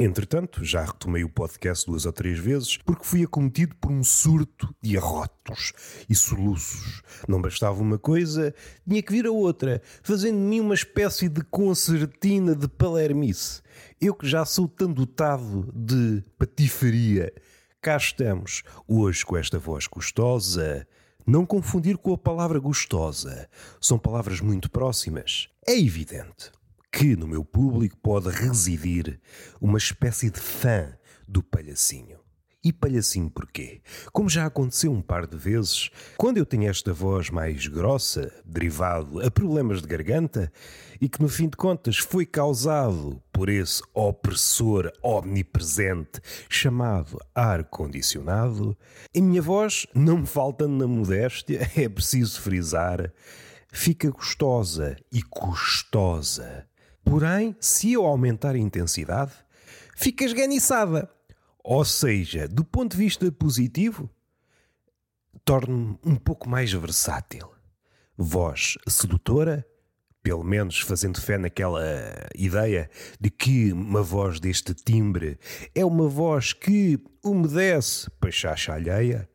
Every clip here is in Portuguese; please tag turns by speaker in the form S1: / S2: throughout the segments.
S1: Entretanto, já retomei o podcast duas ou três vezes porque fui acometido por um surto de arrotos e soluços. Não bastava uma coisa, tinha que vir a outra, fazendo de mim uma espécie de concertina de palermice. Eu que já sou tão dotado de patifaria. Cá estamos, hoje com esta voz gostosa. Não confundir com a palavra gostosa. São palavras muito próximas. É evidente que no meu público pode residir uma espécie de fã do palhacinho. E palhacinho porquê? Como já aconteceu um par de vezes, quando eu tenho esta voz mais grossa, derivado a problemas de garganta, e que no fim de contas foi causado por esse opressor omnipresente chamado ar-condicionado, a minha voz, não me faltando na modéstia, é preciso frisar, fica gostosa e custosa. Porém, se eu aumentar a intensidade, fica esganiçada. Ou seja, do ponto de vista positivo, torno-me um pouco mais versátil. Voz sedutora, pelo menos fazendo fé naquela ideia de que uma voz deste timbre é uma voz que umedece pachacha alheia.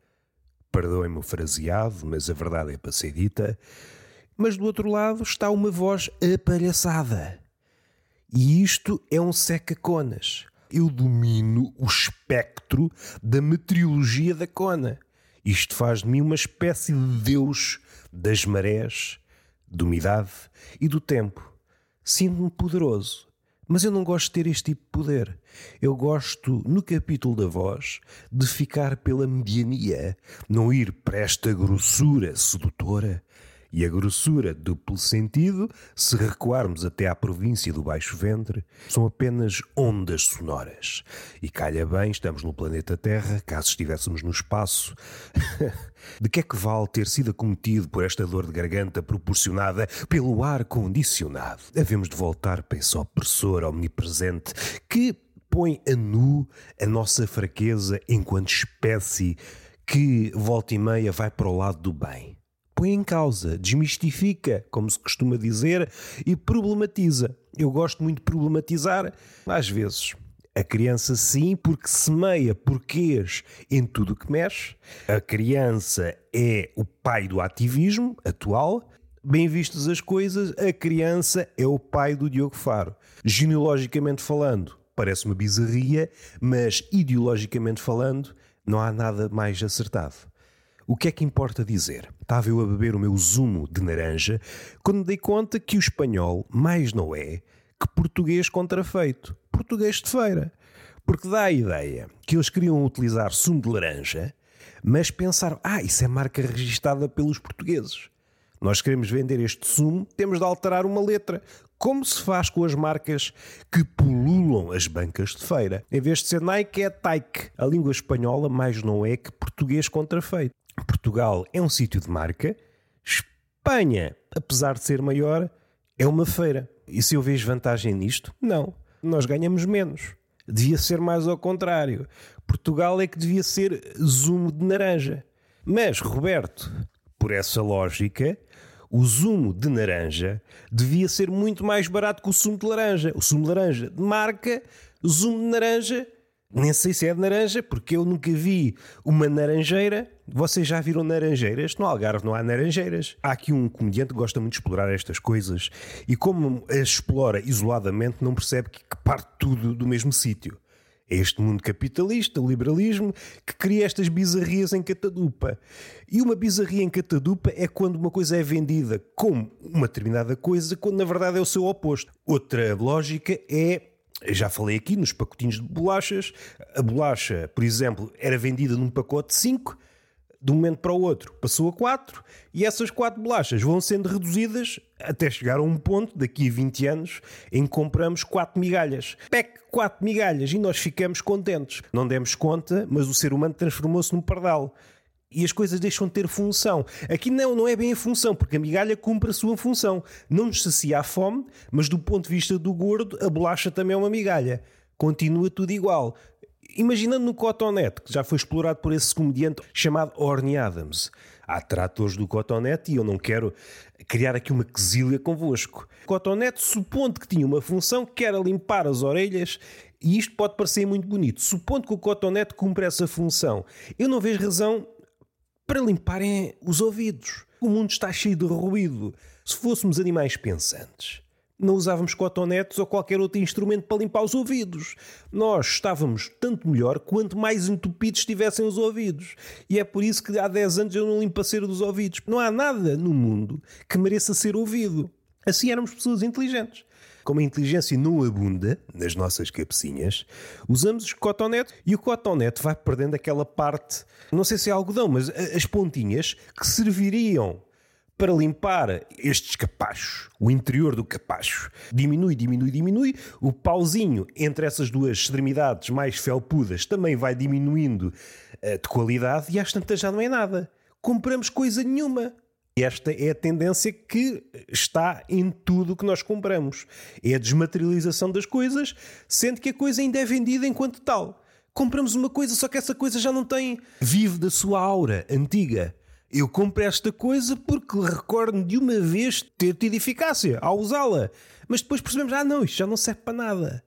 S1: Perdoem-me o fraseado, mas a verdade é para ser dita. Mas do outro lado está uma voz apalhaçada e isto é um seca-conas. Eu domino o espectro da meteorologia da cona. Isto faz de mim uma espécie de deus das marés, da umidade e do tempo. Sinto-me poderoso. Mas eu não gosto de ter este tipo de poder. Eu gosto, no capítulo da voz, de ficar pela mediania, não ir para esta grossura sedutora e a grossura duplo sentido, se recuarmos até à província do Baixo Ventre, são apenas ondas sonoras. E calha bem, estamos no planeta Terra, caso estivéssemos no espaço. de que é que vale ter sido acometido por esta dor de garganta proporcionada pelo ar condicionado? Devemos de voltar para esse opressor omnipresente que põe a nu a nossa fraqueza enquanto espécie que volta e meia vai para o lado do bem põe em causa, desmistifica, como se costuma dizer, e problematiza. Eu gosto muito de problematizar, às vezes. A criança sim, porque semeia porquês em tudo o que mexe. A criança é o pai do ativismo atual. Bem vistas as coisas, a criança é o pai do Diogo Faro. Genealogicamente falando, parece uma bizarria, mas ideologicamente falando, não há nada mais acertado. O que é que importa dizer? Estava eu a beber o meu zumo de laranja quando me dei conta que o espanhol mais não é que português contrafeito, português de feira. Porque dá a ideia que eles queriam utilizar sumo de laranja, mas pensaram: ah, isso é marca registada pelos portugueses. Nós queremos vender este sumo, temos de alterar uma letra. Como se faz com as marcas que pululam as bancas de feira? Em vez de ser Nike, é Taike. A língua espanhola mais não é que português contrafeito. Portugal é um sítio de marca, Espanha, apesar de ser maior, é uma feira. E se eu vejo vantagem nisto? Não. Nós ganhamos menos. Devia ser mais ao contrário. Portugal é que devia ser zumo de laranja. Mas, Roberto, por essa lógica, o zumo de laranja devia ser muito mais barato que o sumo de laranja. O sumo de laranja de marca, zumo de laranja nem sei se é de laranja, porque eu nunca vi uma naranjeira. Vocês já viram naranjeiras? No Algarve não há naranjeiras. Há aqui um comediante que gosta muito de explorar estas coisas e, como as explora isoladamente, não percebe que parte tudo do mesmo sítio. É este mundo capitalista, liberalismo, que cria estas bizarrias em catadupa. E uma bizarria em catadupa é quando uma coisa é vendida como uma determinada coisa, quando na verdade é o seu oposto. Outra lógica é já falei aqui nos pacotinhos de bolachas. A bolacha, por exemplo, era vendida num pacote de 5, de um momento para o outro passou a 4, e essas 4 bolachas vão sendo reduzidas até chegar a um ponto, daqui a 20 anos, em que compramos 4 migalhas. PEC 4 migalhas e nós ficamos contentes. Não demos conta, mas o ser humano transformou-se num pardal e as coisas deixam de ter função. Aqui não, não é bem a função, porque a migalha cumpre a sua função. Não nos sacia a fome, mas do ponto de vista do gordo, a bolacha também é uma migalha. Continua tudo igual. Imaginando no Cotonete, que já foi explorado por esse comediante chamado Orny Adams. Há tratores do Cotonete e eu não quero criar aqui uma quesilha convosco. Cotonete, supondo que tinha uma função que era limpar as orelhas E isto pode parecer muito bonito. Supondo que o cotonete cumpre essa função, eu não vejo razão para limparem os ouvidos. O mundo está cheio de ruído. Se fôssemos animais pensantes, não usávamos cotonetes ou qualquer outro instrumento para limpar os ouvidos. Nós estávamos tanto melhor quanto mais entupidos estivessem os ouvidos. E é por isso que há 10 anos eu não limpo a cera dos ouvidos. Não há nada no mundo que mereça ser ouvido. Assim éramos pessoas inteligentes. Como a inteligência não abunda nas nossas cabecinhas, usamos cotonete e o cotonete vai perdendo aquela parte, não sei se é algodão, mas as pontinhas que serviriam para limpar estes capachos, o interior do capacho. Diminui, diminui, diminui. O pauzinho entre essas duas extremidades mais felpudas também vai diminuindo uh, de qualidade e às tantas já não é nada. Compramos coisa nenhuma. Esta é a tendência que está em tudo o que nós compramos. É a desmaterialização das coisas, sendo que a coisa ainda é vendida enquanto tal. Compramos uma coisa, só que essa coisa já não tem. Vive da sua aura antiga. Eu compro esta coisa porque recordo de uma vez ter tido eficácia ao usá-la. Mas depois percebemos, ah não, isto já não serve para nada.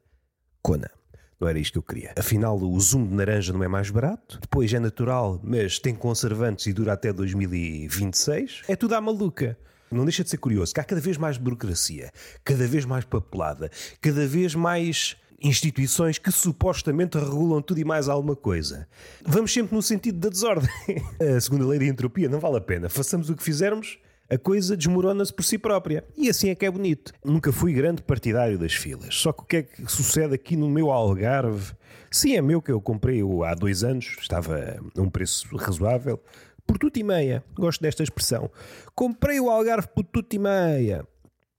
S1: Cona. Não era isto que eu queria. Afinal, o zumo de laranja não é mais barato. Depois é natural, mas tem conservantes e dura até 2026. É tudo à maluca. Não deixa de ser curioso que há cada vez mais burocracia, cada vez mais papelada, cada vez mais instituições que supostamente regulam tudo e mais alguma coisa. Vamos sempre no sentido da desordem. A segunda lei da entropia não vale a pena. Façamos o que fizermos, a coisa desmorona-se por si própria. E assim é que é bonito. Nunca fui grande partidário das filas. Só que o que é que sucede aqui no meu Algarve? Sim, é meu que eu comprei há dois anos, estava a um preço razoável. Por tudo e meia. Gosto desta expressão. Comprei o Algarve por tudo e meia.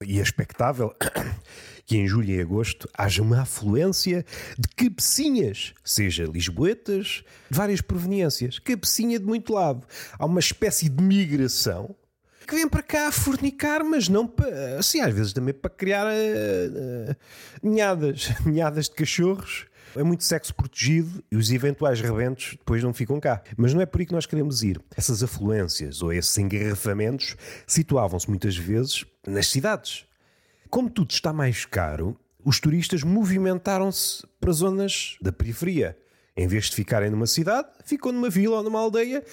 S1: E é expectável que em julho e agosto haja uma afluência de cabecinhas, seja lisboetas, várias proveniências, cabecinha de muito lado. Há uma espécie de migração que vem para cá a fornicar, mas não para. Assim, às vezes também para criar uh, uh, ninhadas, ninhadas de cachorros. É muito sexo protegido e os eventuais rebentos depois não ficam cá. Mas não é por aí que nós queremos ir. Essas afluências ou esses engarrafamentos situavam-se muitas vezes nas cidades. Como tudo está mais caro, os turistas movimentaram-se para zonas da periferia. Em vez de ficarem numa cidade, ficam numa vila ou numa aldeia.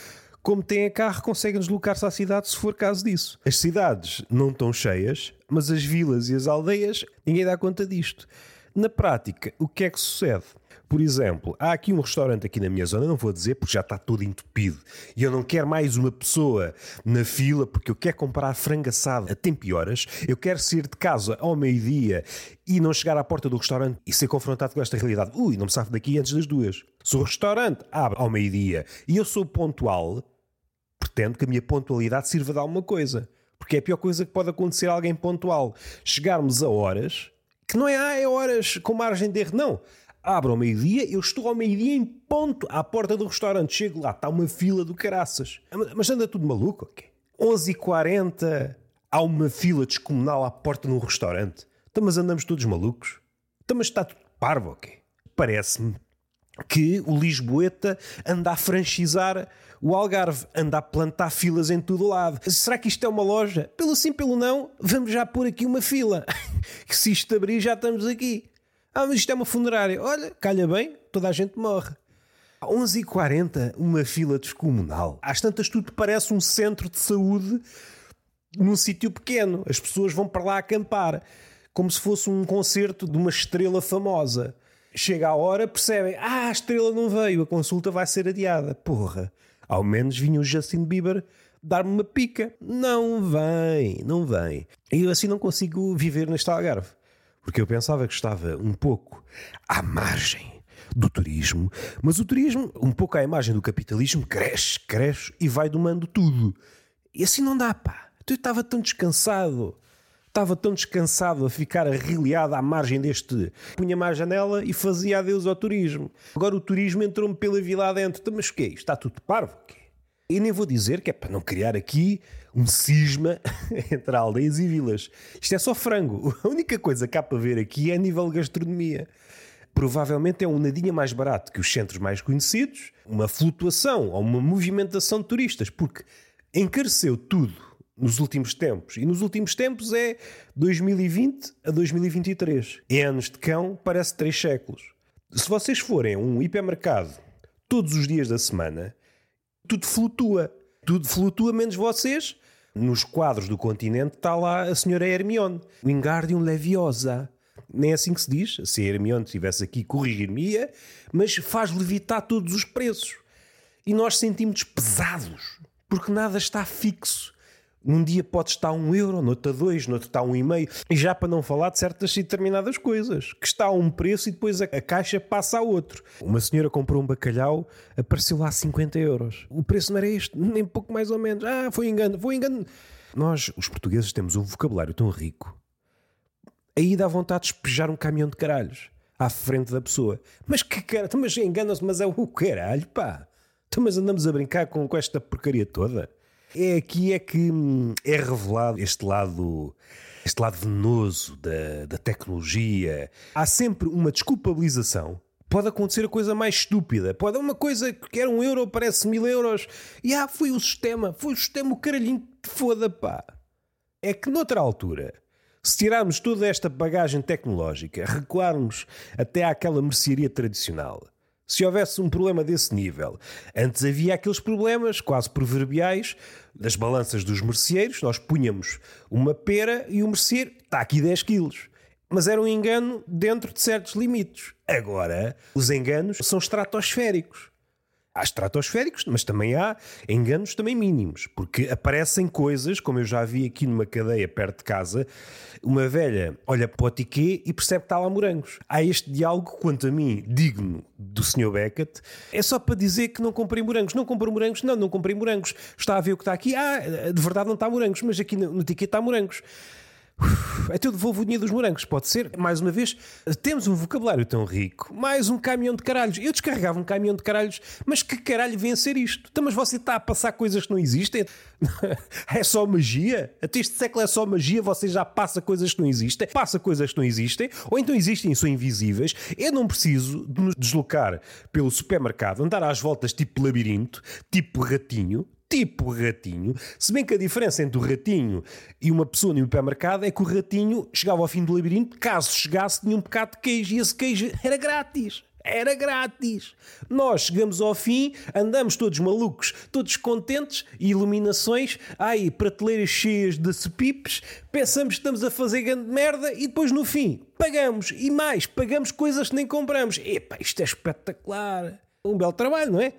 S1: Como têm carro, conseguem deslocar-se à cidade se for caso disso. As cidades não estão cheias, mas as vilas e as aldeias, ninguém dá conta disto. Na prática, o que é que sucede? Por exemplo, há aqui um restaurante aqui na minha zona, não vou dizer porque já está todo entupido e eu não quero mais uma pessoa na fila porque eu quero comprar frango assado a tempo e horas, eu quero sair de casa ao meio-dia e não chegar à porta do restaurante e ser confrontado com esta realidade. Ui, não me safo daqui antes das duas. Se o restaurante abre ao meio-dia e eu sou pontual, pretendo que a minha pontualidade sirva de alguma coisa. Porque é a pior coisa que pode acontecer a alguém pontual. Chegarmos a horas, que não é, ah, é horas com margem de erro, não abre ao meio-dia, eu estou ao meio-dia em ponto à porta do restaurante. Chego lá, está uma fila do caraças. Mas anda tudo maluco? Okay? 11h40 há uma fila descomunal à porta de um restaurante. Então, mas andamos todos malucos? Então, mas está tudo parvo, ok? Parece-me que o Lisboeta anda a franchizar o Algarve, anda a plantar filas em todo lado. Será que isto é uma loja? Pelo sim, pelo não, vamos já pôr aqui uma fila. que se isto abrir já estamos aqui. Ah, mas isto é uma funerária. Olha, calha bem, toda a gente morre. 11h40, uma fila descomunal. Às tantas, tudo parece um centro de saúde num sítio pequeno. As pessoas vão para lá acampar, como se fosse um concerto de uma estrela famosa. Chega a hora, percebem, ah, a estrela não veio, a consulta vai ser adiada. Porra, ao menos vinha o Justin Bieber dar-me uma pica. Não vem, não vem. E eu assim não consigo viver neste Algarve porque eu pensava que estava um pouco à margem do turismo, mas o turismo, um pouco à imagem do capitalismo, cresce, cresce e vai domando tudo. E assim não dá, pá. Eu estava tão descansado, estava tão descansado a ficar arreliado à margem deste. Punha-me à janela e fazia adeus ao turismo. Agora o turismo entrou-me pela vila adentro. Então, mas o? Está tudo parvo? Quê? E nem vou dizer que é para não criar aqui um cisma entre aldeias e vilas. Isto é só frango. A única coisa que há para ver aqui é a nível de gastronomia. Provavelmente é um nadinha mais barato que os centros mais conhecidos, uma flutuação ou uma movimentação de turistas, porque encareceu tudo nos últimos tempos. E nos últimos tempos é 2020 a 2023. Em anos de cão, parece três séculos. Se vocês forem a um hipermercado todos os dias da semana, tudo flutua. Tudo flutua menos vocês. Nos quadros do continente está lá a senhora Hermione. Wingardium Leviosa. Nem é assim que se diz. Se a Hermione estivesse aqui, corrigir-me-ia. Mas faz levitar todos os preços. E nós sentimos pesados. Porque nada está fixo. Num dia pode estar um euro, no outro a dois, no outro está um e meio. E já para não falar de certas e determinadas coisas, que está a um preço e depois a, a caixa passa a outro. Uma senhora comprou um bacalhau, apareceu lá 50 euros. O preço não era este, nem pouco mais ou menos. Ah, foi engano, foi engano. Nós, os portugueses, temos um vocabulário tão rico. Aí dá vontade de espejar um caminhão de caralhos à frente da pessoa. Mas que cara, mas engana-se, mas é o caralho, pá. Então, mas andamos a brincar com, com esta porcaria toda. É aqui é que hum, é revelado este lado, este lado venenoso da, da tecnologia. Há sempre uma desculpabilização. Pode acontecer a coisa mais estúpida. Pode uma coisa que era um euro, parece mil euros. E ah, foi o sistema, foi o sistema, o caralhinho que foda, pá. É que noutra altura, se tirarmos toda esta bagagem tecnológica, recuarmos até àquela mercearia tradicional, se houvesse um problema desse nível, antes havia aqueles problemas quase proverbiais das balanças dos merceeiros. Nós punhamos uma pera e o merceeiro está aqui 10 quilos. Mas era um engano dentro de certos limites. Agora, os enganos são estratosféricos. Há estratosféricos, mas também há enganos também mínimos, porque aparecem coisas, como eu já vi aqui numa cadeia perto de casa, uma velha olha para o tiquê e percebe que está lá morangos. Há este diálogo, quanto a mim, digno do Sr. Beckett, é só para dizer que não comprei morangos. Não comprei morangos? Não, não comprei morangos. Está a ver o que está aqui? Ah, de verdade não está morangos, mas aqui no, no tiquê está morangos. Até eu devolvo o dinheiro dos morangos, pode ser? Mais uma vez, temos um vocabulário tão rico. Mais um caminhão de caralhos. Eu descarregava um caminhão de caralhos, mas que caralho ser isto? Então, mas você está a passar coisas que não existem? é só magia? Até este século é só magia? Você já passa coisas que não existem? Passa coisas que não existem? Ou então existem e são invisíveis? Eu não preciso de nos deslocar pelo supermercado, andar às voltas tipo labirinto, tipo ratinho, tipo ratinho. Se bem que a diferença entre o ratinho e uma pessoa no hipermercado é que o ratinho chegava ao fim do labirinto, caso chegasse, tinha um bocado de queijo e esse queijo era grátis. Era grátis. Nós chegamos ao fim, andamos todos malucos, todos contentes, iluminações, ai, prateleiras cheias de cepipes, pensamos que estamos a fazer grande merda e depois no fim pagamos e mais, pagamos coisas que nem compramos. Epá, isto é espetacular. Um belo trabalho, não é?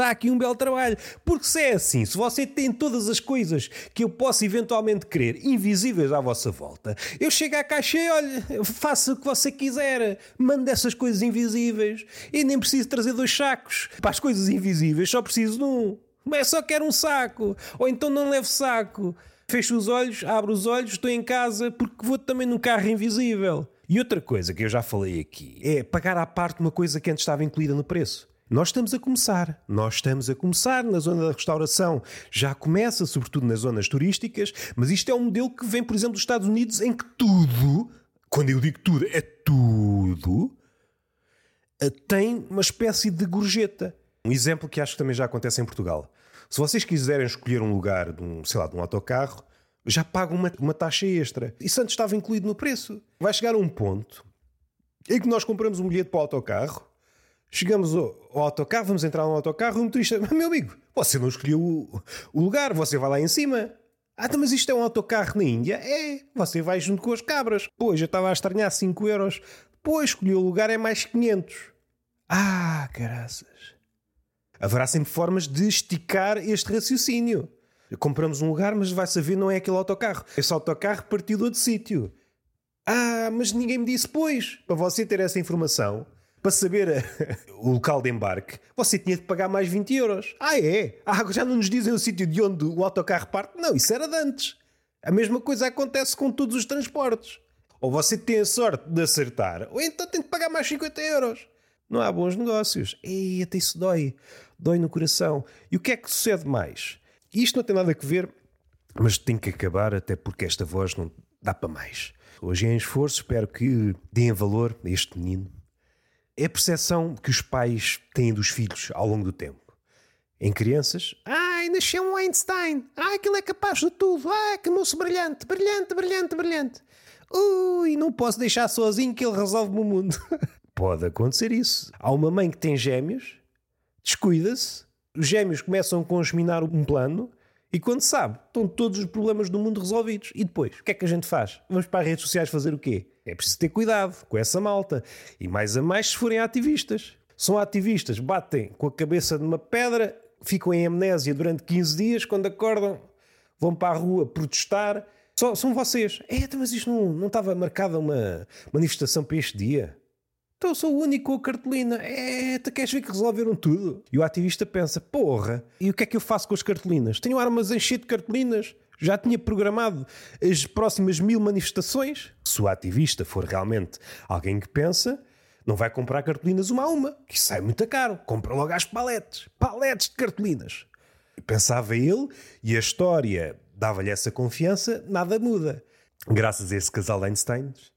S1: Está aqui um belo trabalho. Porque se é assim, se você tem todas as coisas que eu posso eventualmente querer invisíveis à vossa volta, eu chego à caixa e olha, faça o que você quiser, mande essas coisas invisíveis. E nem preciso trazer dois sacos. Para as coisas invisíveis só preciso de um. Mas só quero um saco. Ou então não levo saco. Fecho os olhos, abro os olhos, estou em casa porque vou também num carro invisível. E outra coisa que eu já falei aqui é pagar à parte uma coisa que antes estava incluída no preço. Nós estamos a começar, nós estamos a começar na zona da restauração. Já começa, sobretudo nas zonas turísticas, mas isto é um modelo que vem, por exemplo, dos Estados Unidos, em que tudo, quando eu digo tudo, é tudo, eh, tem uma espécie de gorjeta. Um exemplo que acho que também já acontece em Portugal. Se vocês quiserem escolher um lugar, de um, sei lá, de um autocarro, já pagam uma, uma taxa extra. Isso antes estava incluído no preço. Vai chegar a um ponto em que nós compramos um bilhete para o autocarro Chegamos ao, autocarro, vamos entrar no autocarro e o motorista, meu amigo, você não escolheu o, o lugar, você vai lá em cima. Ah, então, mas isto é um autocarro na Índia? É, você vai junto com as cabras. Pois, eu estava a estranhar 5 euros. Pois, escolheu o lugar é mais 500. Ah, caraças. Haverá sempre formas de esticar este raciocínio. Compramos um lugar, mas vai saber não é aquele autocarro. Esse autocarro partiu de outro sítio. Ah, mas ninguém me disse, pois. Para você ter essa informação, para saber o local de embarque, você tinha de pagar mais 20 euros. Ah, é? Ah, já não nos dizem o sítio de onde o autocarro parte? Não, isso era de antes. A mesma coisa acontece com todos os transportes. Ou você tem a sorte de acertar, ou então tem de pagar mais 50 euros. Não há bons negócios. E até isso dói. Dói no coração. E o que é que sucede mais? Isto não tem nada a ver, mas tem que acabar, até porque esta voz não dá para mais. Hoje é em esforço, espero que deem valor a este menino é a percepção que os pais têm dos filhos ao longo do tempo. Em crianças, ai, nasceu um Einstein, ai, aquilo é capaz de tudo, ai, que moço brilhante, brilhante, brilhante, brilhante. Ui, não posso deixar sozinho que ele resolve-me o mundo. Pode acontecer isso. Há uma mãe que tem gêmeos, descuida-se, os gêmeos começam a consminar um plano e quando sabe, estão todos os problemas do mundo resolvidos. E depois, o que é que a gente faz? Vamos para as redes sociais fazer o quê? É preciso ter cuidado com essa malta. E mais a mais se forem ativistas. São ativistas, batem com a cabeça numa pedra, ficam em amnésia durante 15 dias, quando acordam, vão para a rua protestar. Só, são vocês. É, mas isto não, não estava marcada uma manifestação para este dia. Então sou o único a cartolina. É, tu queres ver que resolveram tudo? E o ativista pensa: porra, e o que é que eu faço com as cartolinas? Tenho armas encher de cartolinas? Já tinha programado as próximas mil manifestações? Se o ativista for realmente alguém que pensa, não vai comprar cartolinas uma a uma, que sai muito caro. Compra logo as paletes. Paletes de cartolinas. Pensava ele, e a história dava-lhe essa confiança, nada muda. Graças a esse casal de Einsteins,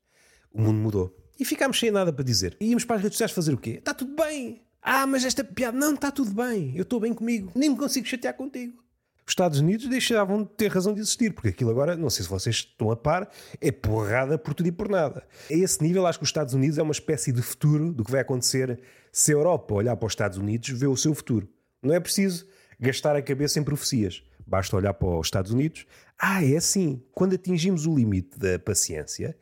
S1: o mundo mudou. E ficámos sem nada para dizer. E íamos para as redes sociais fazer o quê? Está tudo bem. Ah, mas esta piada. Não, está tudo bem. Eu estou bem comigo. Nem me consigo chatear contigo. Os Estados Unidos deixavam de ter razão de existir, porque aquilo agora, não sei se vocês estão a par, é porrada por tudo e por nada. A esse nível, acho que os Estados Unidos é uma espécie de futuro do que vai acontecer se a Europa olhar para os Estados Unidos, vê o seu futuro. Não é preciso gastar a cabeça em profecias. Basta olhar para os Estados Unidos. Ah, é assim. Quando atingimos o limite da paciência,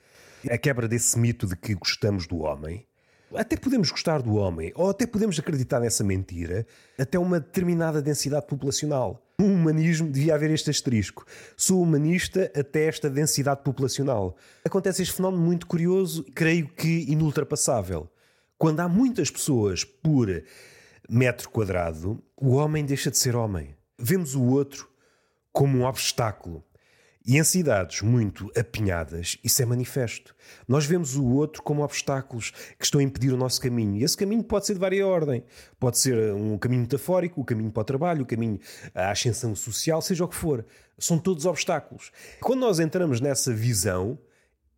S1: a quebra desse mito de que gostamos do homem. Até podemos gostar do homem, ou até podemos acreditar nessa mentira, até uma determinada densidade populacional. No humanismo devia haver este asterisco. Sou humanista até esta densidade populacional. Acontece este fenómeno muito curioso, creio que inultrapassável. Quando há muitas pessoas por metro quadrado, o homem deixa de ser homem. Vemos o outro como um obstáculo. E em cidades muito apinhadas, isso é manifesto. Nós vemos o outro como obstáculos que estão a impedir o nosso caminho. E esse caminho pode ser de várias ordem. Pode ser um caminho metafórico, o caminho para o trabalho, o caminho à ascensão social, seja o que for. São todos obstáculos. Quando nós entramos nessa visão,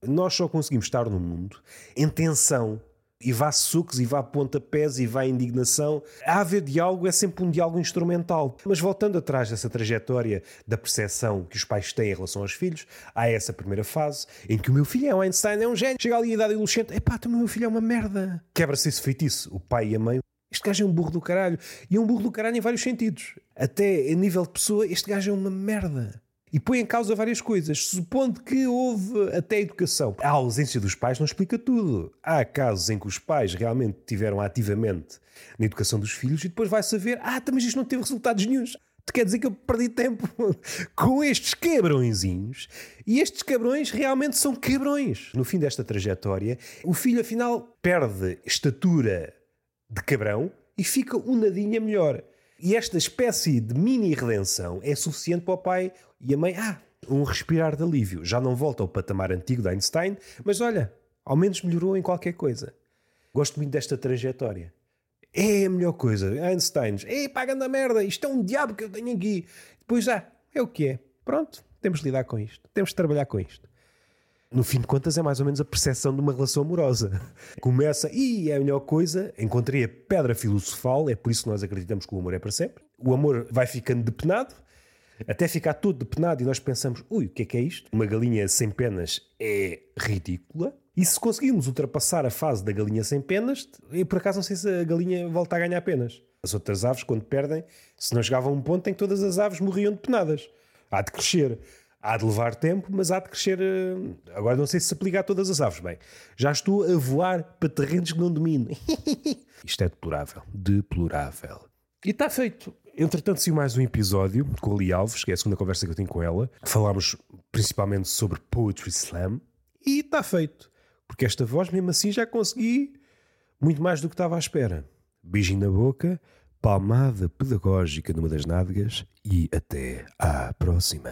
S1: nós só conseguimos estar no mundo em tensão, e vá sucos, e vá pontapés, e vá indignação. A haver diálogo é sempre um diálogo instrumental. Mas voltando atrás dessa trajetória da percepção que os pais têm em relação aos filhos, há essa primeira fase em que o meu filho é um Einstein, é um gênio. Chega ali a idade adolescente, epá, o meu filho é uma merda. Quebra-se esse feitiço. O pai e a mãe este gajo é um burro do caralho. E é um burro do caralho em vários sentidos. Até a nível de pessoa, este gajo é uma merda e põe em causa várias coisas, supondo que houve até educação. A ausência dos pais não explica tudo. Há casos em que os pais realmente tiveram ativamente na educação dos filhos e depois vai saber, ah, tá, mas isto não teve resultados nenhums. Quer dizer que eu perdi tempo com estes quebrõezinhos e estes cabrões realmente são quebrões. No fim desta trajetória, o filho afinal perde estatura de cabrão e fica um nadinha melhor. E esta espécie de mini redenção é suficiente para o pai e a mãe, ah, um respirar de alívio. Já não volta ao patamar antigo de Einstein, mas olha, ao menos melhorou em qualquer coisa. Gosto muito desta trajetória. É a melhor coisa. Einstein, ei, paga da merda, isto é um diabo que eu tenho aqui. Depois, ah, é o que é. Pronto, temos de lidar com isto. Temos de trabalhar com isto. No fim de contas, é mais ou menos a percepção de uma relação amorosa. Começa, e é a melhor coisa, encontrei a pedra filosofal, é por isso que nós acreditamos que o amor é para sempre. O amor vai ficando depenado, até ficar todo depenado e nós pensamos, ui, o que é que é isto? Uma galinha sem penas é ridícula. E se conseguirmos ultrapassar a fase da galinha sem penas, eu por acaso não sei se a galinha volta a ganhar penas. As outras aves, quando perdem, se não chegavam a um ponto em que todas as aves morriam depenadas. Há de crescer. Há de levar tempo, mas há de crescer. Eh, agora não sei se se aplica a todas as aves. Bem, já estou a voar para terrenos que não domino. Isto é deplorável. Deplorável. E está feito. Entretanto, saiu mais um episódio com a Lee Alves, que é a segunda conversa que eu tenho com ela. Falámos principalmente sobre Poetry Slam. E está feito. Porque esta voz, mesmo assim, já consegui muito mais do que estava à espera. Beijinho na boca, palmada pedagógica numa das nádegas e até à próxima.